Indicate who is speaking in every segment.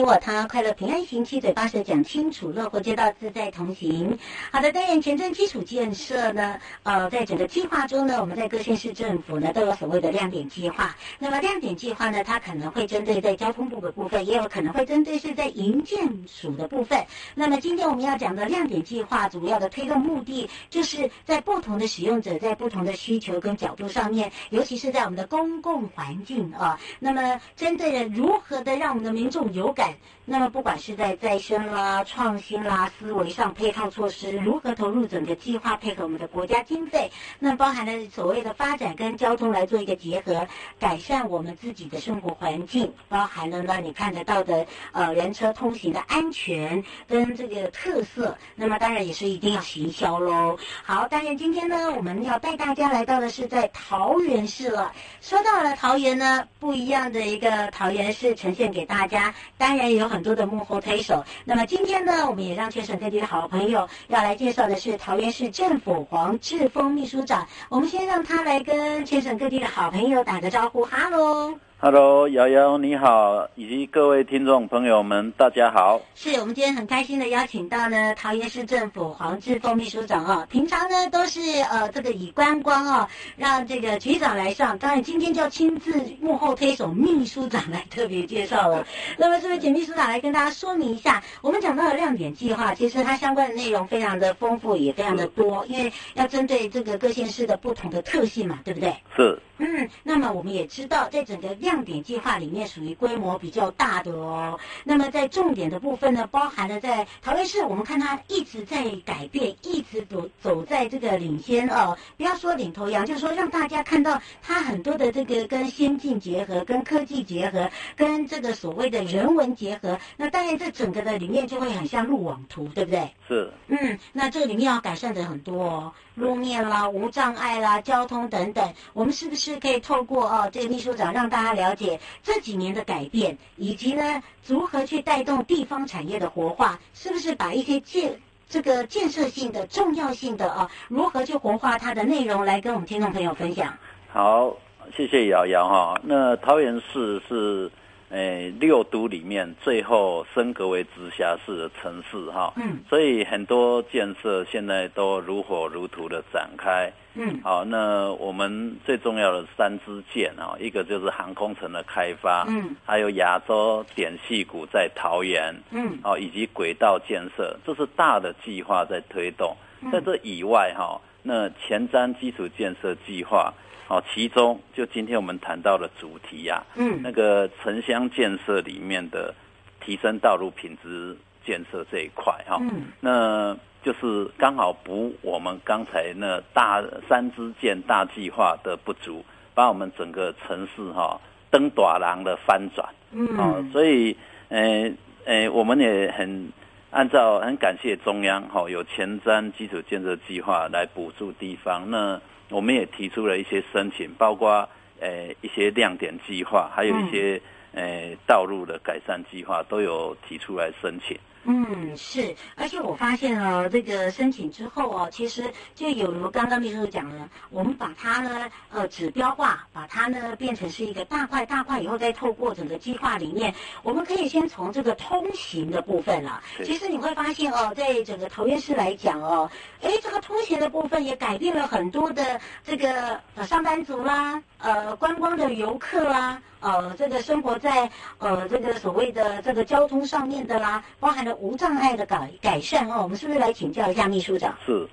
Speaker 1: 你我他，快乐平安行，七嘴八舌讲清楚，乐活街道自在同行。好的，当然前瞻基础建设呢，呃，在整个计划中呢，我们在各县市政府呢都有所谓的亮点计划。那么亮点计划呢，它可能会针对在交通部的部分，也有可能会针对是在营建署的部分。那么今天我们要讲的亮点计划，主要的推动目的，就是在不同的使用者在不同的需求跟角度上面，尤其是在我们的公共环境啊，那么针对了如何的让我们的民众有感。那么，不管是在再生啦、创新啦、思维上配套措施，如何投入整个计划，配合我们的国家经费，那包含了所谓的发展跟交通来做一个结合，改善我们自己的生活环境，包含了呢你看得到的呃人车通行的安全跟这个特色。那么当然也是一定要行销喽。好，当然今天呢我们要带大家来到的是在桃园市了。说到了桃园呢，不一样的一个桃园市呈现给大家。当然也有很多的幕后推手。那么今天呢，我们也让全省各地的好朋友要来介绍的是桃园市政府黄志峰秘书长。我们先让他来跟全省各地的好朋友打个招呼，哈喽。
Speaker 2: Hello，瑶瑶你好，以及各位听众朋友们，大家好。
Speaker 1: 是我们今天很开心的邀请到呢桃园市政府黄志峰秘书长哦。平常呢都是呃这个以观光哦，让这个局长来上，当然今天就要亲自幕后推手秘书长来特别介绍了。那么这位简秘书长来跟大家说明一下，我们讲到的亮点计划，其实它相关的内容非常的丰富，也非常的多，因为要针对这个各县市的不同的特性嘛，对不对？
Speaker 2: 是。
Speaker 1: 嗯，那么我们也知道，在整个亮点计划里面，属于规模比较大的哦。那么在重点的部分呢，包含了在桃园市，我们看它一直在改变，一直走走在这个领先哦。不要说领头羊，就是说让大家看到它很多的这个跟先进结合、跟科技结合、跟这个所谓的人文结合。那当然，这整个的里面就会很像路网图，对不对？
Speaker 2: 是。
Speaker 1: 嗯，那这里面要改善的很多哦，路面啦、无障碍啦、交通等等，我们是不？是可以透过哦，这个秘书长让大家了解这几年的改变，以及呢如何去带动地方产业的活化，是不是把一些建这个建设性的重要性的啊，如何去活化它的内容来跟我们听众朋友分享？
Speaker 2: 好，谢谢瑶瑶哈。那桃园市是。诶，六都里面最后升格为直辖市的城市哈，嗯，所以很多建设现在都如火如荼的展开，嗯，好，那我们最重要的三支箭啊，一个就是航空城的开发，嗯，还有亚洲点矽谷在桃园，嗯，哦，以及轨道建设，这是大的计划在推动，在这以外哈，那前瞻基础建设计划。哦，其中就今天我们谈到的主题呀、啊，嗯，那个城乡建设里面的提升道路品质建设这一块哈，嗯，那就是刚好补我们刚才那大三支箭大计划的不足，把我们整个城市哈灯短廊的翻转，嗯，哦，所以，诶诶，我们也很按照很感谢中央哈有前瞻基础建设计划来补助地方那。我们也提出了一些申请，包括呃一些亮点计划，还有一些呃道路的改善计划，都有提出来申请。
Speaker 1: 嗯，是，而且我发现哦这个申请之后哦，其实就有如刚刚秘书讲了，我们把它呢呃指标化，把它呢变成是一个大块大块，以后再透过整个计划里面，我们可以先从这个通行的部分了。其实你会发现哦，在整个桃园市来讲哦，哎，这个通行的部分也改变了很多的这个呃上班族啦，呃观光的游客啦，呃这个生活在呃这个所谓的这个交通上面的啦，包含了。无障碍的改改善哦，我们是不是来请教一下秘书长？
Speaker 2: 是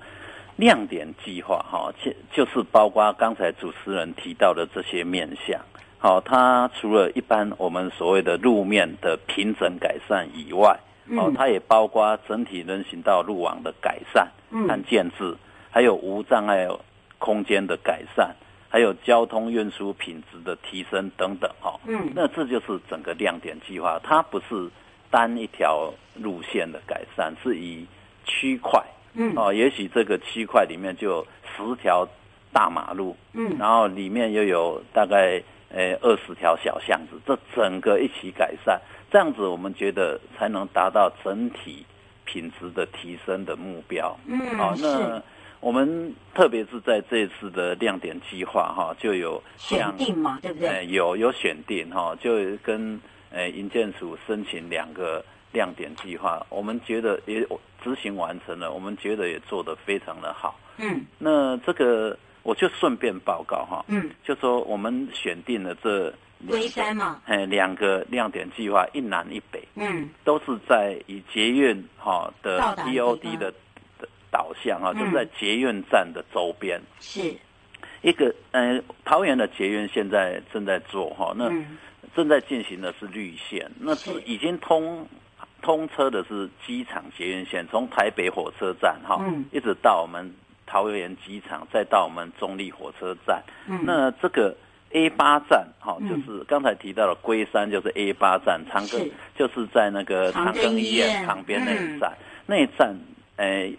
Speaker 2: 亮点计划哈，就就是包括刚才主持人提到的这些面向。好，它除了一般我们所谓的路面的平整改善以外，哦，它也包括整体人行道路网的改善和建制，还有无障碍空间的改善，还有交通运输品质的提升等等哈。嗯，那这就是整个亮点计划，它不是。单一条路线的改善是以区块，嗯，哦，也许这个区块里面就有十条大马路，嗯，然后里面又有大概呃二十条小巷子，这整个一起改善，这样子我们觉得才能达到整体品质的提升的目标，嗯，好，那我们特别是在这一次的亮点计划哈，就有
Speaker 1: 选定嘛，对不对？
Speaker 2: 有有选定哈，就跟。呃，营建署申请两个亮点计划，我们觉得也执行完成了，我们觉得也做得非常的好。嗯，那这个我就顺便报告哈，嗯，就说我们选定了这
Speaker 1: 龟山嘛，
Speaker 2: 哎，两个亮点计划，一南一北，嗯，都是在以捷运哈的 TOD 的导向啊，就是在捷运站的周边，是。一个呃，桃园的捷运现在正在做哈，那。正在进行的是绿线，那是。已经通通车的是机场捷运线，从台北火车站哈，嗯，一直到我们桃园机场，再到我们中立火车站。嗯，那这个 A 八站哈，就是刚才提到的龟山，就是 A 八站，长庚就是在那个长庚医院旁边那一站，那一站，诶。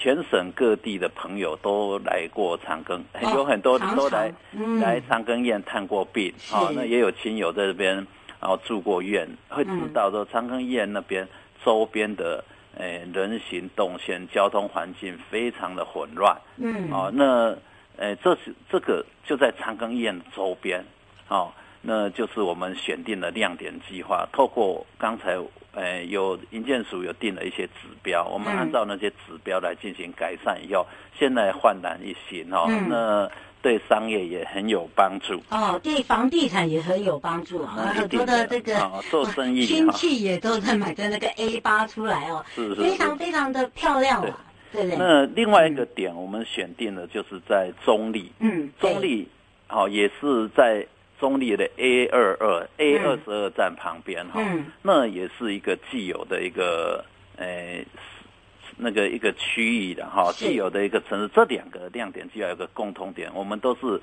Speaker 2: 全省各地的朋友都来过长庚，哦、有很多都来、嗯、来长庚医院探过病，啊、哦，那也有亲友在这边，然后住过院，会知道说长庚医院那边周边的诶、呃、人行动线、交通环境非常的混乱，嗯，哦，那诶这是这个就在长庚医院的周边，哦，那就是我们选定了亮点计划，透过刚才。呃，有银建署有定了一些指标，我们按照那些指标来进行改善以后，嗯、现在焕然一新哦。嗯、那对商业也很有帮助
Speaker 1: 哦，对房地产也很有帮助啊。很多的这个、
Speaker 2: 哦、做生意
Speaker 1: 亲戚也都在买的那个 A 八出来哦，是是是非常非常的漂亮啊。对对。
Speaker 2: 那另外一个点，我们选定的就是在中立，嗯，中立好也是在。中立的 A 二二 A 二十二站旁边哈，嗯、那也是一个既有的一个诶、欸，那个一个区域的哈，既有的一个城市。这两个亮点就要有个共通点，我们都是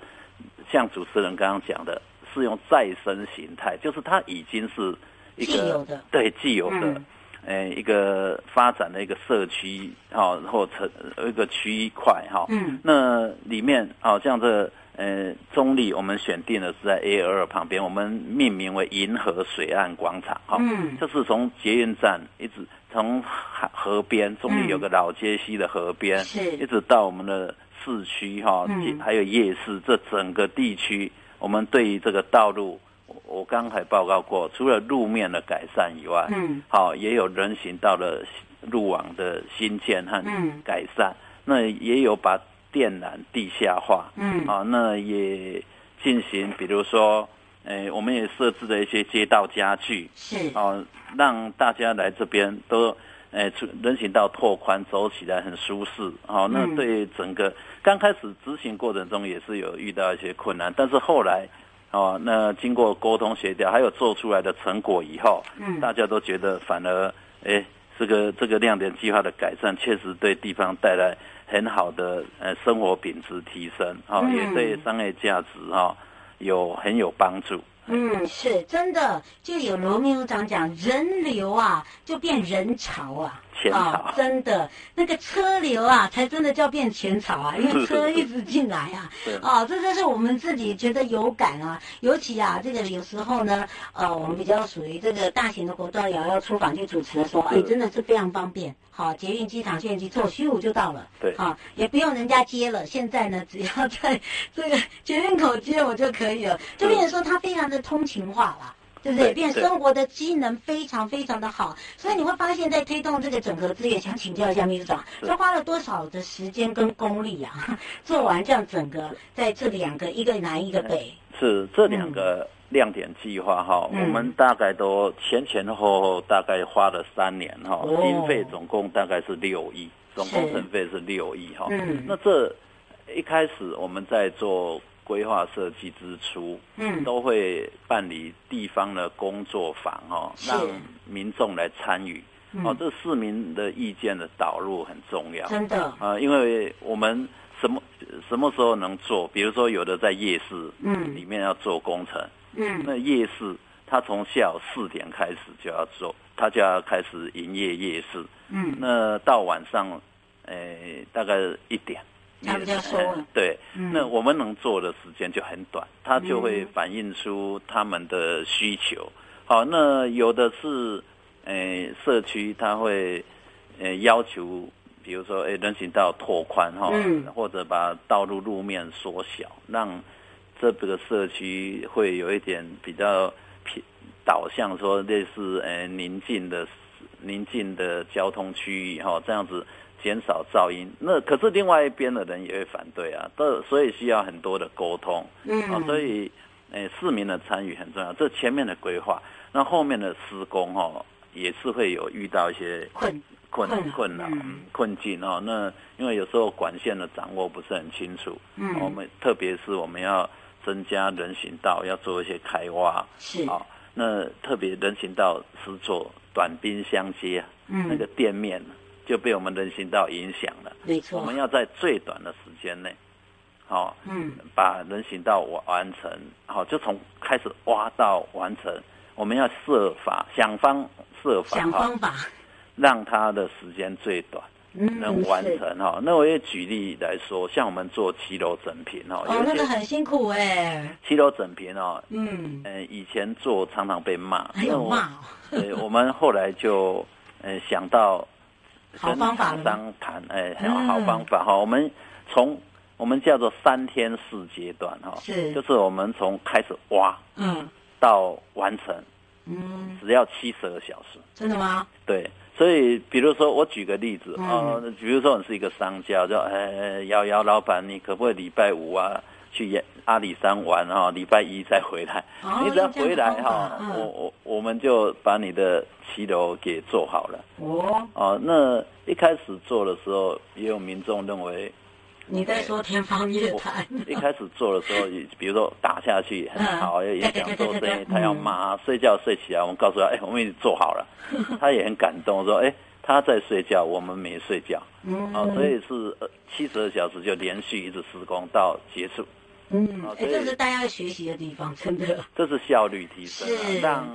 Speaker 2: 像主持人刚刚讲的，是用再生形态，就是它已经是一个对既有的诶、嗯。欸、一个发展的一个社区哈，或城一个区块哈，嗯，那里面好像这个。呃，中立我们选定的是在 A 二旁边，我们命名为银河水岸广场，哈、嗯，就是从捷运站一直从河河边，中立有个老街西的河边，嗯、一直到我们的市区，哈，嗯、还有夜市，这整个地区，我们对于这个道路，我刚才报告过，除了路面的改善以外，嗯，好，也有人行道的路网的新建和改善，嗯、那也有把。电缆地下化，嗯，啊，那也进行，比如说，诶，我们也设置了一些街道家具，是，啊，让大家来这边都，诶，人行道拓宽，走起来很舒适，啊，那对整个刚开始执行过程中也是有遇到一些困难，但是后来，哦，那经过沟通协调，还有做出来的成果以后，嗯，大家都觉得反而，诶，这个这个亮点计划的改善，确实对地方带来。很好的呃生活品质提升啊，嗯、也对商业价值哈有很有帮助。
Speaker 1: 嗯，是真的，就有罗秘书长讲，人流啊就变人潮啊。
Speaker 2: 钱潮、哦，
Speaker 1: 真的。那个车流啊，才真的叫变浅草啊，因为车一直进来啊，哦，这就是我们自己觉得有感啊，尤其啊，这个有时候呢，呃，我们比较属于这个大型的活动，也要出访去主持的时候，哎，真的是非常方便，好、哦，捷运机场线机坐虚五就到了，
Speaker 2: 对，
Speaker 1: 好、哦，也不用人家接了，现在呢，只要在这个捷运口接我就可以了，就变成说它非常的通勤化了。对不对？变生活的机能非常非常的好，所以你会发现在推动这个整合资源，想请教一下秘书长，这花了多少的时间跟功力啊？做完这样整个在这两个一个南一个北，
Speaker 2: 是这两个亮点计划哈，嗯、我们大概都前前后后大概花了三年哈，经、哦、费总共大概是六亿，总工程费是六亿哈。嗯，那这一开始我们在做。规划设计之初，嗯，都会办理地方的工作坊，哈，让民众来参与，哦，这市民的意见的导入很重要，
Speaker 1: 真的，
Speaker 2: 啊，因为我们什么什么时候能做？比如说，有的在夜市，嗯，里面要做工程，嗯，那夜市他从下午四点开始就要做，他就要开始营业夜市，嗯，那到晚上，诶，大概一点。
Speaker 1: 他比较收了，
Speaker 2: 对，嗯、那我们能做的时间就很短，它就会反映出他们的需求。好，那有的是，诶、呃，社区他会，呃，要求，比如说，诶、欸，人行道拓宽哈，嗯、或者把道路路面缩小，让这个社区会有一点比较偏导向说类似，呃，宁静的宁静的交通区域哈，这样子。减少噪音，那可是另外一边的人也会反对啊，这所以需要很多的沟通，嗯，啊，所以，诶，市民的参与很重要。这前面的规划，那后面的施工哦，也是会有遇到一些困困困难、困境哦。那因为有时候管线的掌握不是很清楚，嗯，我们特别是我们要增加人行道，要做一些开挖，是啊，那特别人行道是做短兵相接，嗯，那个店面。就被我们人行道影响了。没错，我们要在最短的时间内，好、哦，嗯，把人行道完成，好、哦，就从开始挖到完成，我们要设法想方设法，
Speaker 1: 想方法，
Speaker 2: 让它的时间最短，嗯，能完成哈。那我也举例来说，像我们做七楼整平哦，
Speaker 1: 哦，那个很辛苦哎，
Speaker 2: 七楼整平哦，嗯，呃，以前做常常被骂，
Speaker 1: 还有骂、哦，
Speaker 2: 对，我们后来就呃想到。
Speaker 1: 好方法，
Speaker 2: 商谈哎，很好方法哈。我们从我们叫做三天四阶段哈，是，就是我们从开始挖，嗯，到完成，嗯，只要七十二小时。
Speaker 1: 真的吗？
Speaker 2: 对，所以比如说我举个例子啊，比如说你是一个商家，叫哎瑶瑶老板，你可不可以礼拜五啊去阿里山玩哈，礼拜一再回来？你只要回来哈，我我我们就把你的。骑楼给做好了哦，哦，那一开始做的时候，也有民众认为
Speaker 1: 你在说天方夜谭。
Speaker 2: 一开始做的时候，比如说打下去很好，也也想做生意，他要骂，睡觉睡起来，我们告诉他，哎，我们已经做好了，他也很感动，说，哎，他在睡觉，我们没睡觉，啊，所以是七十二小时就连续一直施工到结束。
Speaker 1: 嗯，哎，这是大家学习的地方，真的。
Speaker 2: 这是效率提升，让。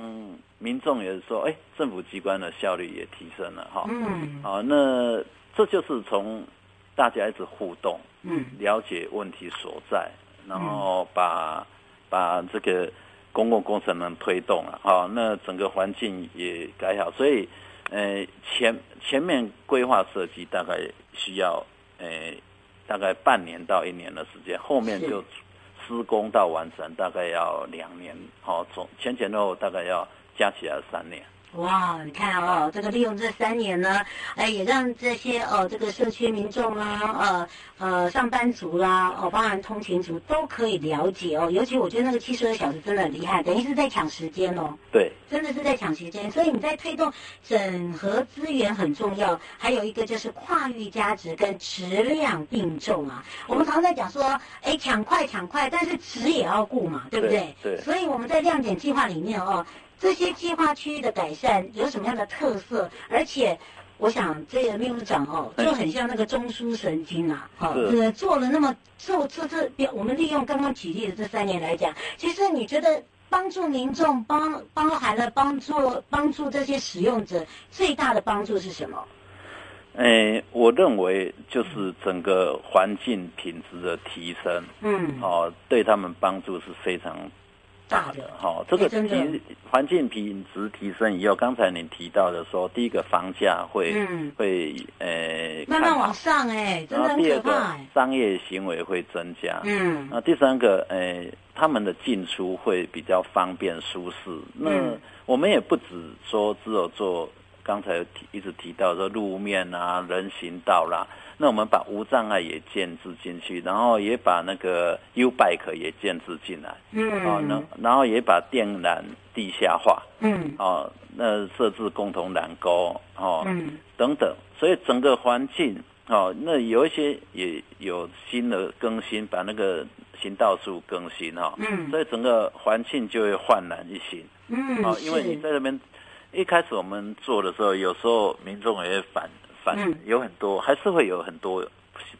Speaker 2: 民众也是说，哎，政府机关的效率也提升了，哈，嗯，好，那这就是从大家一直互动，嗯，了解问题所在，然后把把这个公共工程能推动了，好，那整个环境也改好，所以，呃，前前面规划设计大概需要，呃，大概半年到一年的时间，后面就施工到完成大概要两年，好，从前前后后大概要。加起来三年，
Speaker 1: 哇！你看哦，这个利用这三年呢，哎，也让这些哦，这个社区民众啦，呃呃，上班族啦，哦，包含通勤族都可以了解哦。尤其我觉得那个七十二小时真的很厉害，等于是在抢时间哦。
Speaker 2: 对，
Speaker 1: 真的是在抢时间。所以你在推动整合资源很重要，还有一个就是跨域价值跟质量并重啊。我们常常在讲说，哎，抢快抢快，但是质也要顾嘛，对不对？
Speaker 2: 对。对，
Speaker 1: 所以我们在亮点计划里面哦。这些计划区域的改善有什么样的特色？而且，我想这个秘书长哦，就很像那个中枢神经啊，哈，呃，做了那么做这这表，我们利用刚刚举例的这三年来讲，其实你觉得帮助民众帮包含了帮助帮助这些使用者最大的帮助是什么？
Speaker 2: 诶，我认为就是整个环境品质的提升，嗯，哦，对他们帮助是非常大的。哈，这个提环境品质提升以后，刚才你提到的说，第一个房价会、嗯、会呃
Speaker 1: 慢慢往上，诶，真的很可怕。
Speaker 2: 然后第二个商业行为会增加，嗯，那第三个呃，他们的进出会比较方便舒适。那我们也不止说只有做。刚才提一直提到说路面啊、人行道啦，那我们把无障碍也建置进去，然后也把那个 U bike 也建置进来，嗯，哦，然然后也把电缆地下化，嗯，哦，那设置共同缆沟，哦，嗯，等等，所以整个环境，哦，那有一些也有新的更新，把那个行道树更新哈，嗯，所以整个环境就会焕然一新，嗯，哦，因为你在这边。一开始我们做的时候，有时候民众也会反反，有很多还是会有很多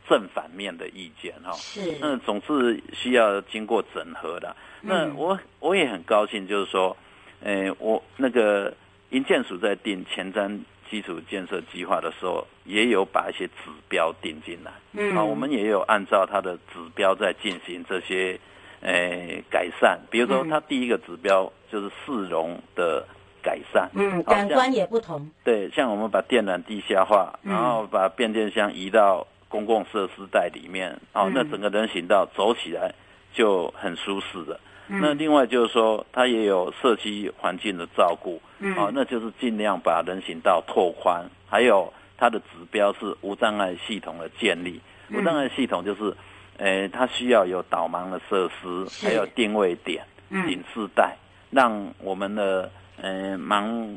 Speaker 2: 正反面的意见哈。是，那总是需要经过整合的。那我我也很高兴，就是说，诶，我那个银建署在定前瞻基础建设计划的时候，也有把一些指标定进来。嗯，啊，我们也有按照它的指标在进行这些诶改善。比如说，它第一个指标就是市容的。改善，
Speaker 1: 嗯，感官也不同。
Speaker 2: 对，像我们把电缆地下化，然后把变电箱移到公共设施带里面，哦，那整个人行道走起来就很舒适的。那另外就是说，它也有社区环境的照顾，哦，那就是尽量把人行道拓宽，还有它的指标是无障碍系统的建立。无障碍系统就是，诶，它需要有导盲的设施，还有定位点、警示带，让我们的。呃，盲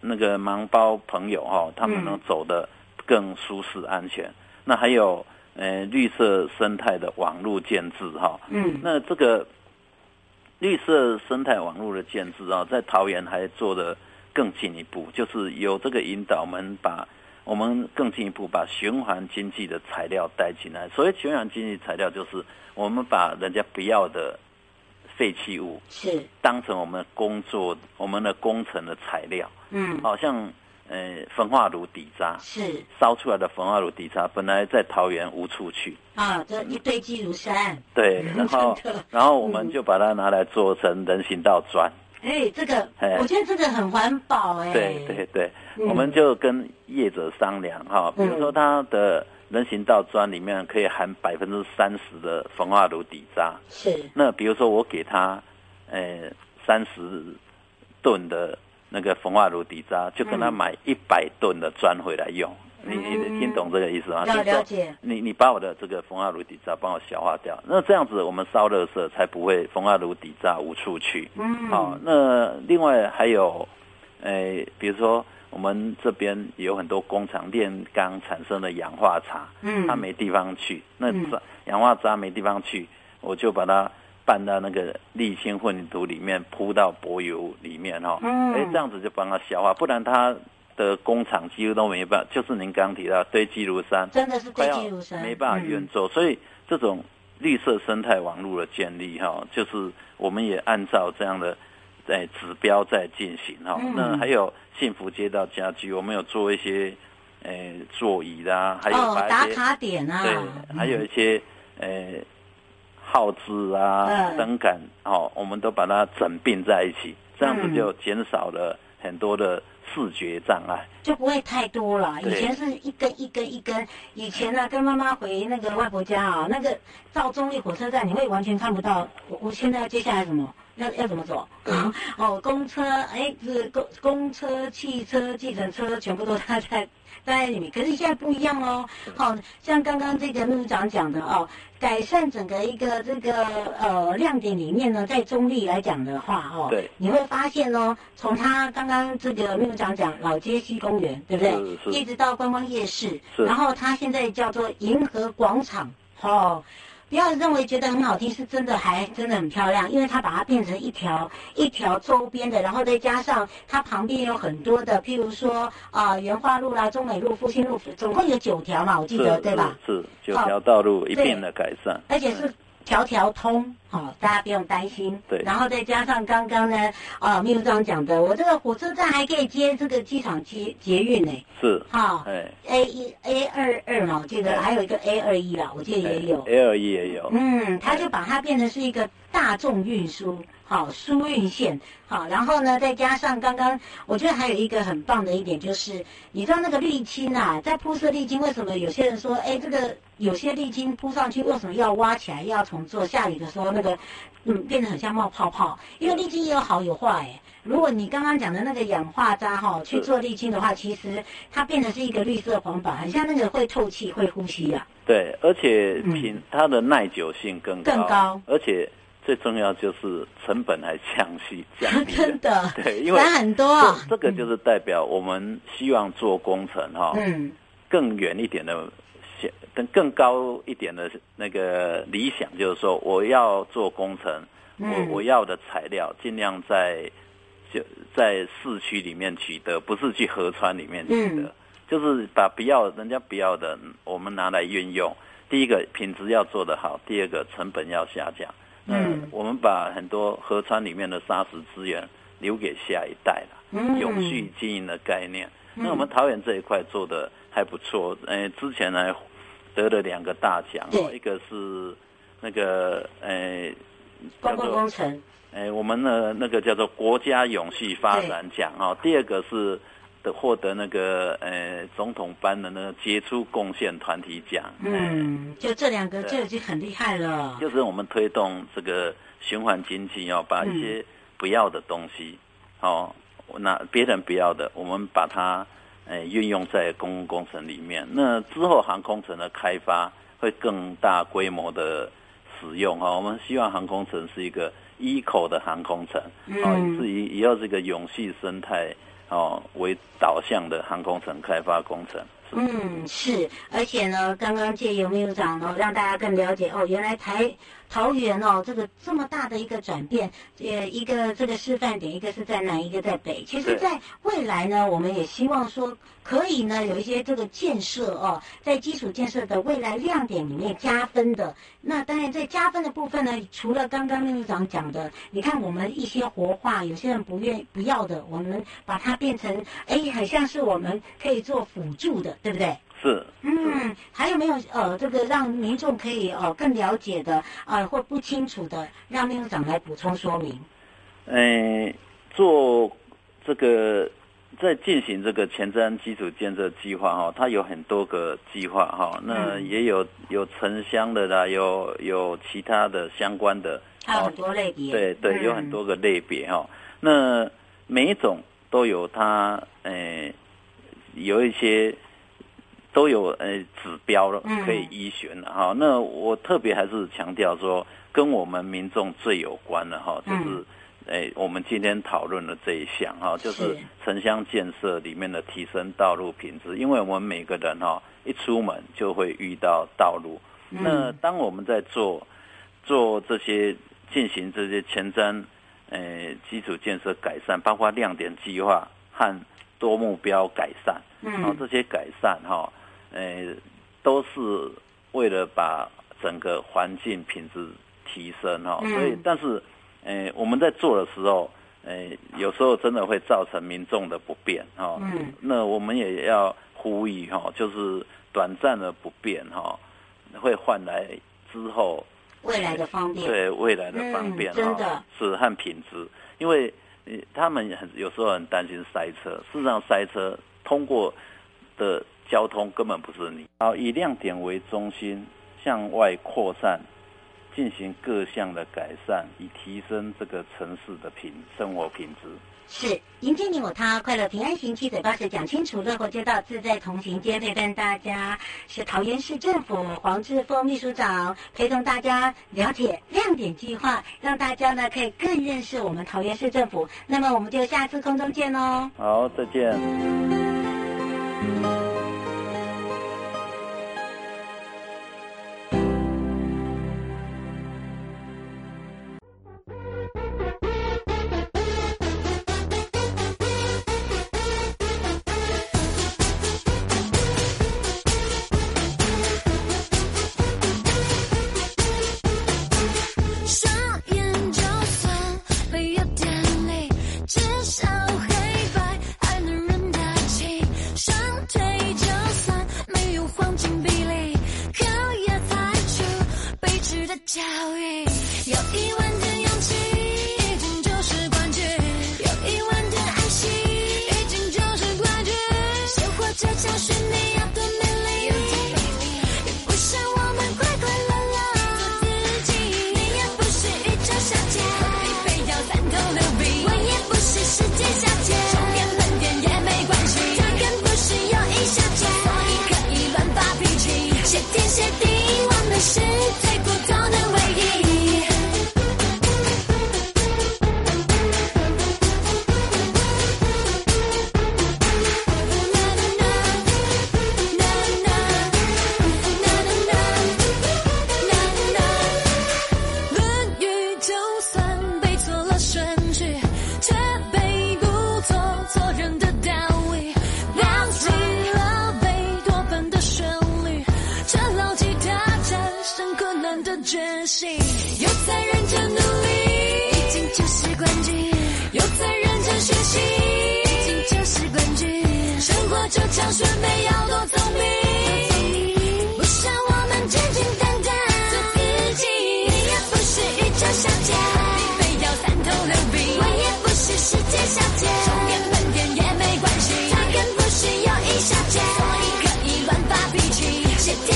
Speaker 2: 那个盲包朋友哈、哦，他们能走的更舒适安全。嗯、那还有呃绿色生态的网络建制哈，嗯，那这个绿色生态网络的建制啊，在桃园还做的更进一步，就是有这个引导，我们把我们更进一步把循环经济的材料带进来。所谓循环经济材料，就是我们把人家不要的。废弃物是。当成我们工作、我们的工程的材料，嗯，好像呃焚化炉底渣是。烧出来的焚化炉底渣，本来在桃园无处去。
Speaker 1: 啊，这一堆积如山。
Speaker 2: 对，然后然后我们就把它拿来做成人行道砖。
Speaker 1: 哎，这个我觉得这个很环保哎。
Speaker 2: 对对对，我们就跟业者商量哈，比如说他的。人行道砖里面可以含百分之三十的焚化炉底渣，是。那比如说我给他，呃，三十吨的那个焚化炉底渣，就跟他买一百吨的砖回来用。嗯、你你听懂这个意思吗？
Speaker 1: 要了解。
Speaker 2: 你你把我的这个焚化炉底渣帮我消化掉，那这样子我们烧热色才不会焚化炉底渣无处去。嗯。好，那另外还有，呃，比如说。我们这边有很多工厂炼钢产生的氧化茶，嗯，它没地方去，那氧化渣没地方去，我就把它拌到那个沥青混凝土里面，铺到柏油里面哈，嗯，哎，这样子就帮它消化，不然它的工厂几乎都没办法，就是您刚提到堆积如山，
Speaker 1: 真的是堆积如山，
Speaker 2: 没办法运作，所以这种绿色生态网络的建立哈，就是我们也按照这样的。在指标在进行哈，那还有幸福街道家居，我们有做一些诶、呃、座椅啦，还有
Speaker 1: 打卡点啊，
Speaker 2: 对，还有一些诶号志啊、灯杆哦，我们都把它整并在一起，这样子就减少了很多的视觉障碍，
Speaker 1: 就不会太多了。以前是一根一根一根，以前呢、啊、跟妈妈回那个外婆家啊，那个到中立火车站，你会完全看不到。我我现在要接下来什么？要要怎么走？嗯、哦，公车，哎，是公公车、汽车、计程车，全部都在在在里面。可是现在不一样哦，好像刚刚这个秘书长讲的哦，改善整个一个这个呃亮点里面呢，在中立来讲的话哦，对，你会发现哦，从他刚刚这个秘书长讲老街西公园，对不对？一直到观光夜市，然后他现在叫做银河广场，哦。不要认为觉得很好听，是真的还真的很漂亮，因为它把它变成一条一条周边的，然后再加上它旁边有很多的，譬如说啊，原花路啦、中美路、复兴路，总共有九条嘛，我记得对吧？
Speaker 2: 是九条道路一并的改善，
Speaker 1: 而且是条条通，好、哦，大家不用担心。
Speaker 2: 对。
Speaker 1: 然后再加上刚刚呢，啊，秘书长讲的，我这个火车站还可以接这个机场捷捷运呢。
Speaker 2: 是。
Speaker 1: 哈、哦。哎。A 一 A 二二嘛，我记得还有一个 A 二一啦，我记得也有。
Speaker 2: A 二一也有。
Speaker 1: 嗯，他就把它变成是一个大众运输。好，疏运线好，然后呢，再加上刚刚，我觉得还有一个很棒的一点就是，你知道那个沥青啊，在铺设沥青，为什么有些人说，哎，这个有些沥青铺上去，为什么要挖起来，要重做？下雨的时候那个，嗯，变得很像冒泡泡。因为沥青也有好有坏，哎，如果你刚刚讲的那个氧化渣哈去做沥青的话，其实它变成是一个绿色环保，很像那个会透气、会呼吸啊。
Speaker 2: 对，而且品它的耐久性更高，
Speaker 1: 更高，
Speaker 2: 而且。最重要就是成本还降息降低，
Speaker 1: 真的
Speaker 2: 对，因为
Speaker 1: 很多啊。
Speaker 2: 这个就是代表我们希望做工程哈，嗯，更远一点的，更更高一点的那个理想，就是说我要做工程，我我要的材料尽量在就在市区里面取得，不是去河川里面取得，就是把不要人家不要的，我们拿来运用。第一个品质要做得好，第二个成本要下降。嗯，我们把很多河川里面的砂石资源留给下一代了，嗯，永续经营的概念。嗯、那我们桃园这一块做的还不错，呃，之前呢得了两个大奖哦，一个是那个呃，
Speaker 1: 观光工程，
Speaker 2: 呃，我们的那个叫做国家永续发展奖哦，第二个是。的获得那个呃总统颁的那个杰出贡献团体奖，
Speaker 1: 嗯，就这两个就已经很厉害了。
Speaker 2: 就是我们推动这个循环经济，要把一些不要的东西，嗯、哦，那别人不要的，我们把它呃运用在公共工程里面。那之后航空城的开发会更大规模的使用哈、哦。我们希望航空城是一个 eco 的航空城，嗯、哦，至于也要这个永续生态。哦，为导向的航空城开发工程。
Speaker 1: 嗯，是，而且呢，刚刚借由秘书长哦，让大家更了解哦，原来台桃园哦，这个这么大的一个转变，呃，一个这个示范点，一个是在南，一个在北。其实，在未来呢，我们也希望说，可以呢有一些这个建设哦，在基础建设的未来亮点里面加分的。那当然，在加分的部分呢，除了刚刚秘书长讲的，你看我们一些活化，有些人不愿不要的，我们把它变成，哎，很像是我们可以做辅助的。对不对？
Speaker 2: 是。
Speaker 1: 嗯，还有没有呃，这个让民众可以呃更了解的啊、呃，或不清楚的，让秘书长来补充说明。
Speaker 2: 嗯，做这个在进行这个前瞻基础建设计划哈，它有很多个计划哈，那也有有城乡的啦，有有其他的相关的，
Speaker 1: 还有很多类别。
Speaker 2: 对对，有很多个类别哈。那每一种都有它，呃有一些都有呃指标了，可以依循的哈。那我特别还是强调说，跟我们民众最有关的哈，就是诶我们今天讨论的这一项哈，就是城乡建设里面的提升道路品质。因为我们每个人哈一出门就会遇到道路，那当我们在做做这些进行这些前瞻诶基础建设改善，包括亮点计划和。多目标改善，然后这些改善哈，呃，都是为了把整个环境品质提升哈，所以但是，呃，我们在做的时候，呃，有时候真的会造成民众的不便哈，那我们也要呼吁哈，就是短暂的不便哈，会换来之后
Speaker 1: 未来的方便，
Speaker 2: 对未来的方便哈，是和品质，因为。他们很有时候很担心塞车，事实上塞车通过的交通根本不是你。好，以亮点为中心向外扩散，进行各项的改善，以提升这个城市的品生活品质。
Speaker 1: 是迎接你我他，快乐平安行，七嘴八舌讲清楚，乐活街道自在同行。今天陪伴大家是桃园市政府黄志峰秘书长，陪同大家了解亮点计划，让大家呢可以更认识我们桃园市政府。那么我们就下次空中见喽。
Speaker 2: 好，再
Speaker 3: 见。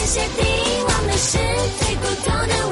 Speaker 3: 设定，我们是最普通的。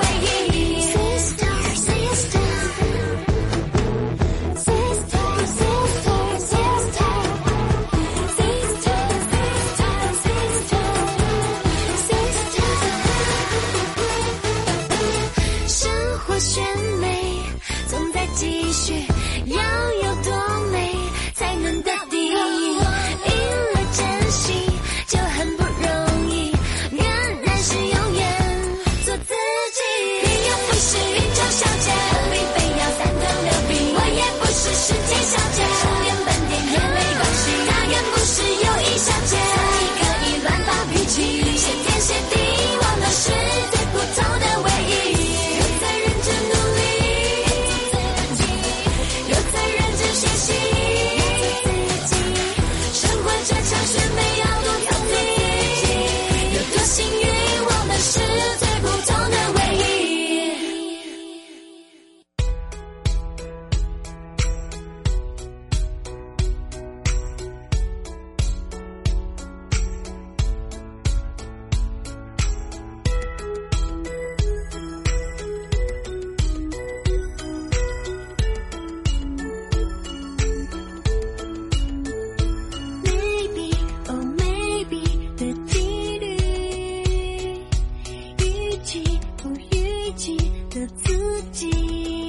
Speaker 3: 的自己。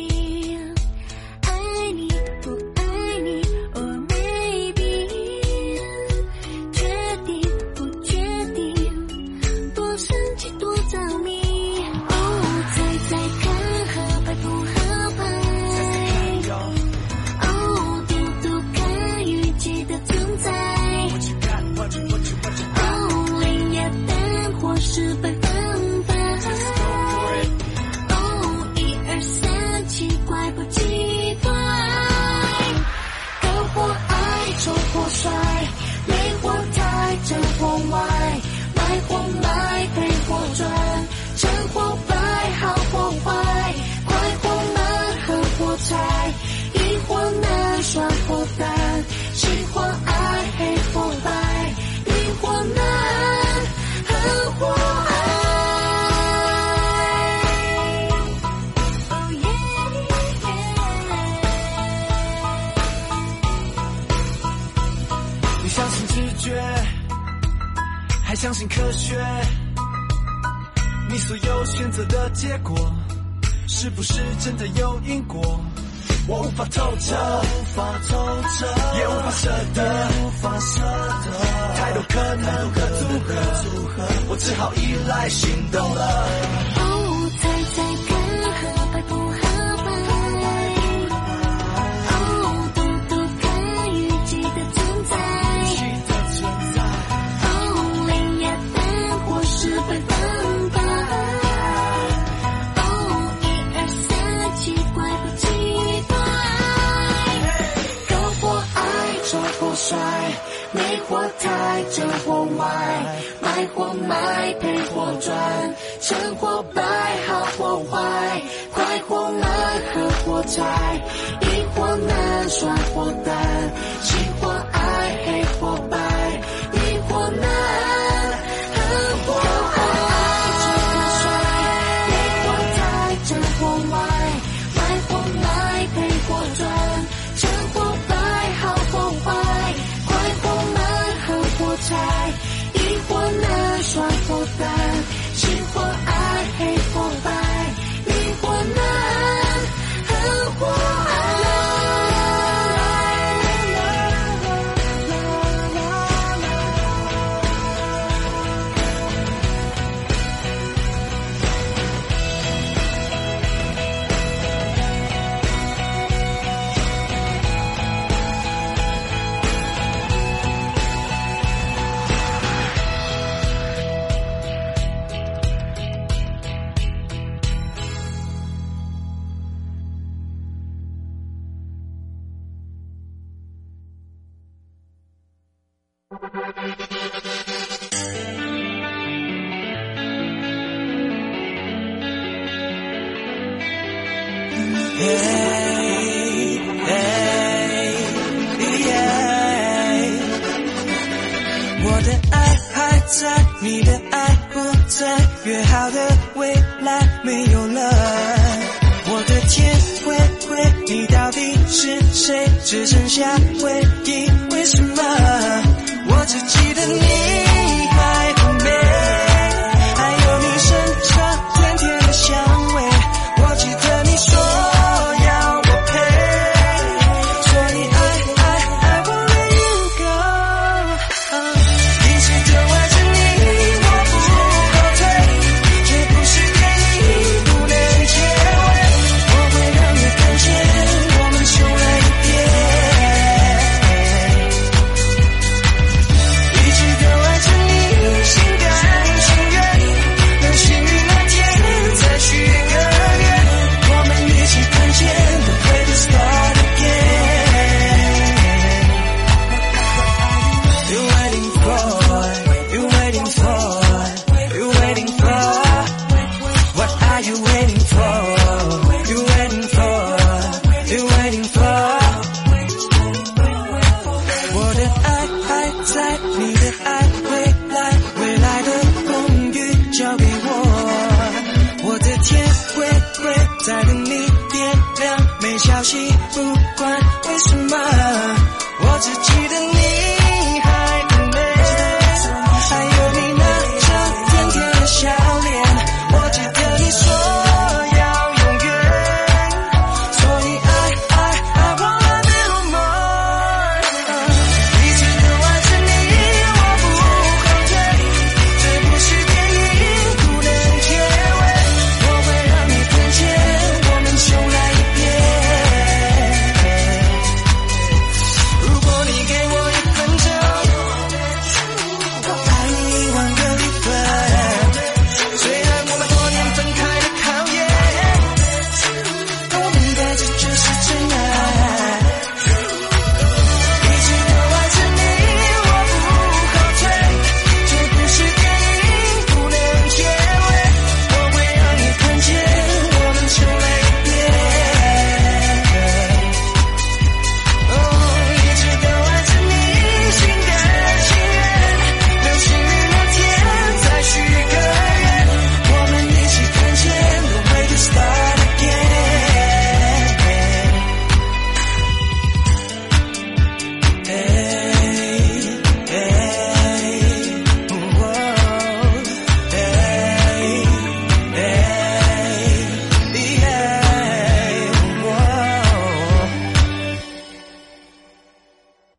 Speaker 3: 觉，
Speaker 4: 还相信科学。你所有选择的结果，是不是真的有因果？我无法透彻，无法透彻，也无法舍得，无法舍得。太多可能和组合，组合我只好依赖行动了。
Speaker 3: 帅，没火太就火外，卖火卖赔火赚，趁火败好或坏，快或慢和火柴，一或难，耍火带。嘿
Speaker 4: 我的爱还在，你的爱不在，约好的未来没有了。我的天灰灰，你到底是谁？只剩下回忆，为什么？我只记得你